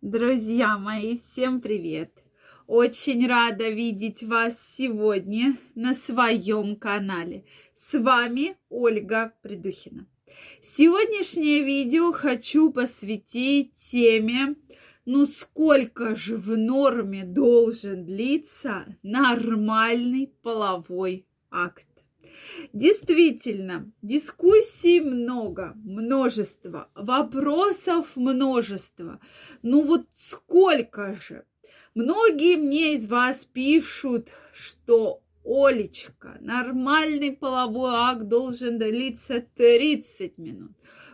Друзья мои, всем привет! Очень рада видеть вас сегодня на своем канале. С вами Ольга Придухина. Сегодняшнее видео хочу посвятить теме, ну сколько же в норме должен длиться нормальный половой акт. Действительно, дискуссий много, множество, вопросов множество. Ну вот сколько же? Многие мне из вас пишут, что Олечка, нормальный половой акт должен длиться 30 минут.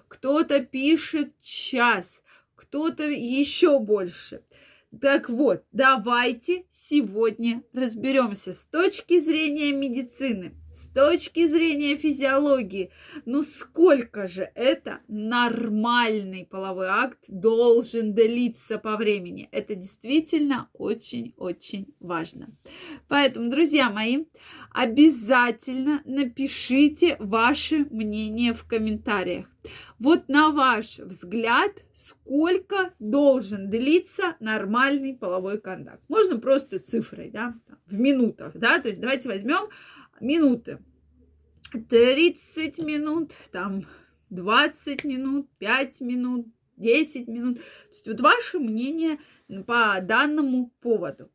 Кто-то пишет час, кто-то еще больше. Так вот, давайте сегодня разберемся с точки зрения медицины, с точки зрения физиологии. Ну сколько же это нормальный половой акт должен длиться по времени? Это действительно очень-очень важно. Поэтому, друзья мои, обязательно напишите ваше мнение в комментариях. Вот на ваш взгляд, сколько должен длиться нормальный половой контакт. Можно просто цифрой, да, в минутах, да, то есть давайте возьмем минуты. 30 минут, там 20 минут, 5 минут, 10 минут. То есть вот ваше мнение по данному поводу.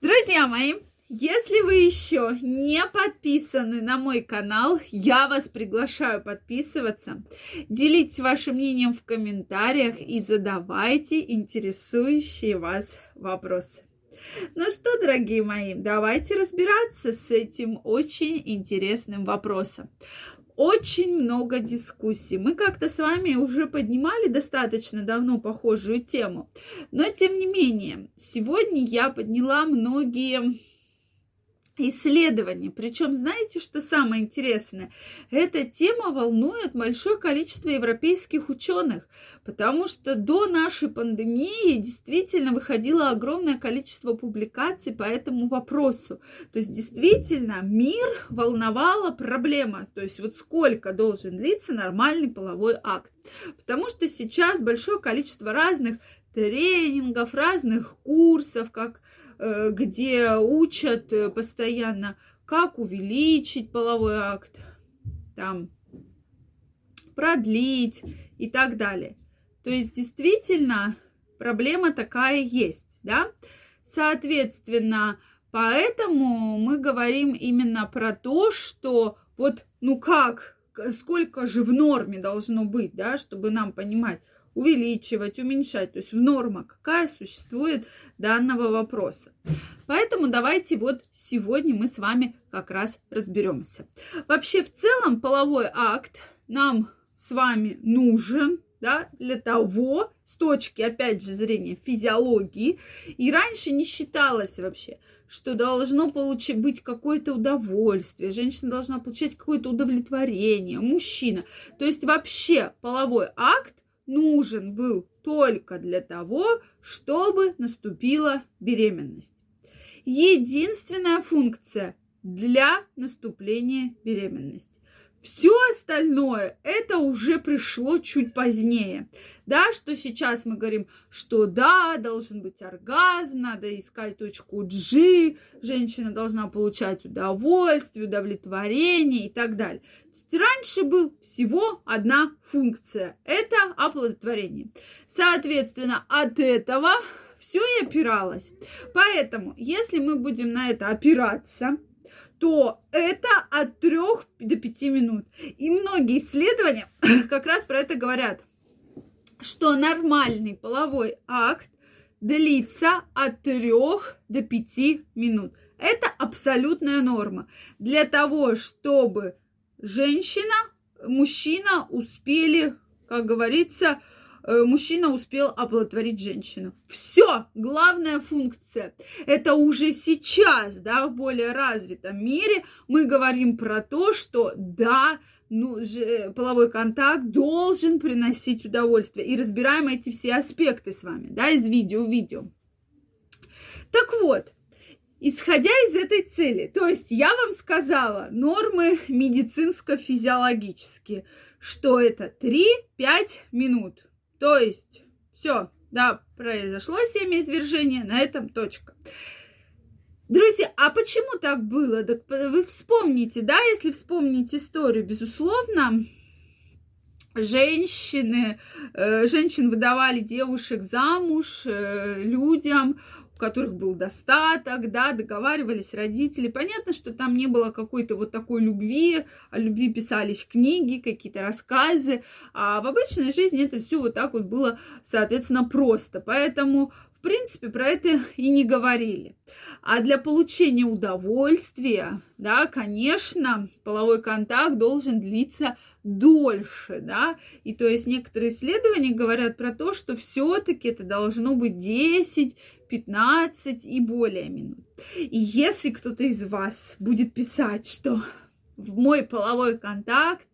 Друзья мои, если вы еще не подписаны на мой канал, я вас приглашаю подписываться. Делитесь вашим мнением в комментариях и задавайте интересующие вас вопросы. Ну что, дорогие мои, давайте разбираться с этим очень интересным вопросом очень много дискуссий. Мы как-то с вами уже поднимали достаточно давно похожую тему. Но, тем не менее, сегодня я подняла многие исследований. Причем, знаете, что самое интересное? Эта тема волнует большое количество европейских ученых, потому что до нашей пандемии действительно выходило огромное количество публикаций по этому вопросу. То есть, действительно, мир волновала проблема, то есть, вот сколько должен длиться нормальный половой акт. Потому что сейчас большое количество разных тренингов, разных курсов, как Э, где учат э, постоянно, как увеличить половой акт, там, продлить и так далее. То есть действительно проблема такая есть, да? Соответственно, поэтому мы говорим именно про то, что вот, ну как, сколько же в норме должно быть, да, чтобы нам понимать, увеличивать, уменьшать, то есть в норма какая существует данного вопроса. Поэтому давайте вот сегодня мы с вами как раз разберемся. Вообще в целом половой акт нам с вами нужен, да, для того, с точки, опять же, зрения физиологии, и раньше не считалось вообще, что должно получить, быть какое-то удовольствие, женщина должна получать какое-то удовлетворение, мужчина. То есть вообще половой акт нужен был только для того, чтобы наступила беременность. Единственная функция для наступления беременности. Все остальное это уже пришло чуть позднее. Да, что сейчас мы говорим, что да, должен быть оргазм, надо искать точку G, женщина должна получать удовольствие, удовлетворение и так далее. Раньше был всего одна функция. Это оплодотворение. Соответственно, от этого все и опиралось. Поэтому, если мы будем на это опираться, то это от 3 до 5 минут. И многие исследования как раз про это говорят, что нормальный половой акт длится от 3 до 5 минут. Это абсолютная норма. Для того, чтобы женщина, мужчина успели, как говорится, э, мужчина успел оплодотворить женщину. Все, главная функция. Это уже сейчас, да, в более развитом мире мы говорим про то, что да, ну, же, половой контакт должен приносить удовольствие. И разбираем эти все аспекты с вами, да, из видео в видео. Так вот, Исходя из этой цели, то есть я вам сказала нормы медицинско-физиологические, что это 3-5 минут. То есть все, да, произошло семяизвержение, на этом точка. Друзья, а почему так было? Так вы вспомните, да, если вспомнить историю, безусловно, женщины, э, женщин выдавали девушек замуж э, людям, которых был достаток, да, договаривались родители. Понятно, что там не было какой-то вот такой любви, о любви писались книги, какие-то рассказы, а в обычной жизни это все вот так вот было, соответственно, просто. Поэтому в принципе, про это и не говорили. А для получения удовольствия, да, конечно, половой контакт должен длиться дольше, да, и то есть некоторые исследования говорят про то, что все-таки это должно быть 10, 15 и более минут. И если кто-то из вас будет писать, что мой половой контакт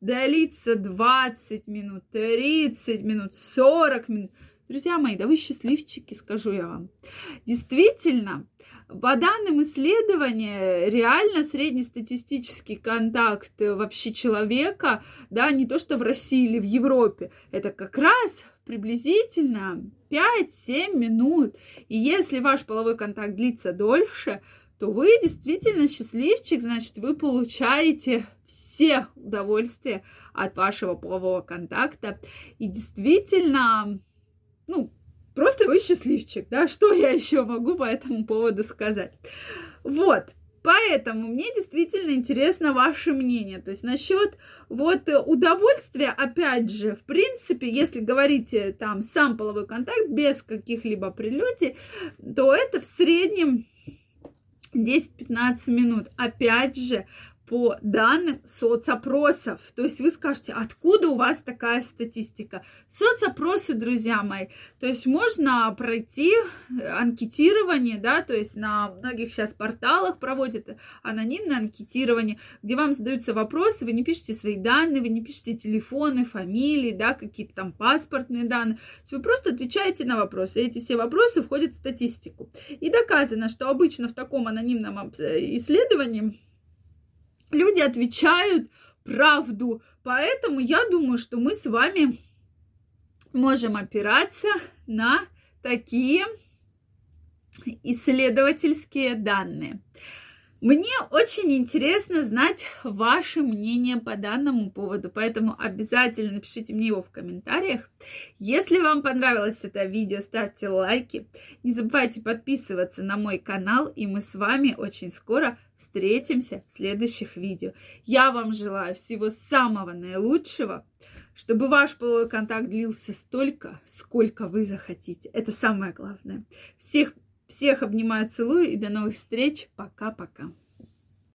длится 20 минут, 30 минут, 40 минут, Друзья мои, да вы счастливчики, скажу я вам. Действительно, по данным исследования, реально среднестатистический контакт вообще человека, да, не то что в России или в Европе, это как раз приблизительно 5-7 минут. И если ваш половой контакт длится дольше, то вы действительно счастливчик, значит, вы получаете все удовольствия от вашего полового контакта. И действительно, ну, просто вы счастливчик, да, что я еще могу по этому поводу сказать. Вот, Поэтому мне действительно интересно ваше мнение. То есть насчет вот удовольствия, опять же, в принципе, если говорить э, там сам половой контакт без каких-либо прелюдий, то это в среднем 10-15 минут. Опять же, по данным соцопросов. То есть вы скажете, откуда у вас такая статистика? Соцопросы, друзья мои. То есть можно пройти анкетирование, да, то есть на многих сейчас порталах проводят анонимное анкетирование, где вам задаются вопросы, вы не пишете свои данные, вы не пишете телефоны, фамилии, да, какие-то там паспортные данные. То есть вы просто отвечаете на вопросы. И эти все вопросы входят в статистику. И доказано, что обычно в таком анонимном исследовании люди отвечают правду. Поэтому я думаю, что мы с вами можем опираться на такие исследовательские данные. Мне очень интересно знать ваше мнение по данному поводу, поэтому обязательно напишите мне его в комментариях. Если вам понравилось это видео, ставьте лайки. Не забывайте подписываться на мой канал, и мы с вами очень скоро встретимся в следующих видео. Я вам желаю всего самого наилучшего, чтобы ваш половой контакт длился столько, сколько вы захотите. Это самое главное. Всех всех обнимаю, целую и до новых встреч. Пока-пока.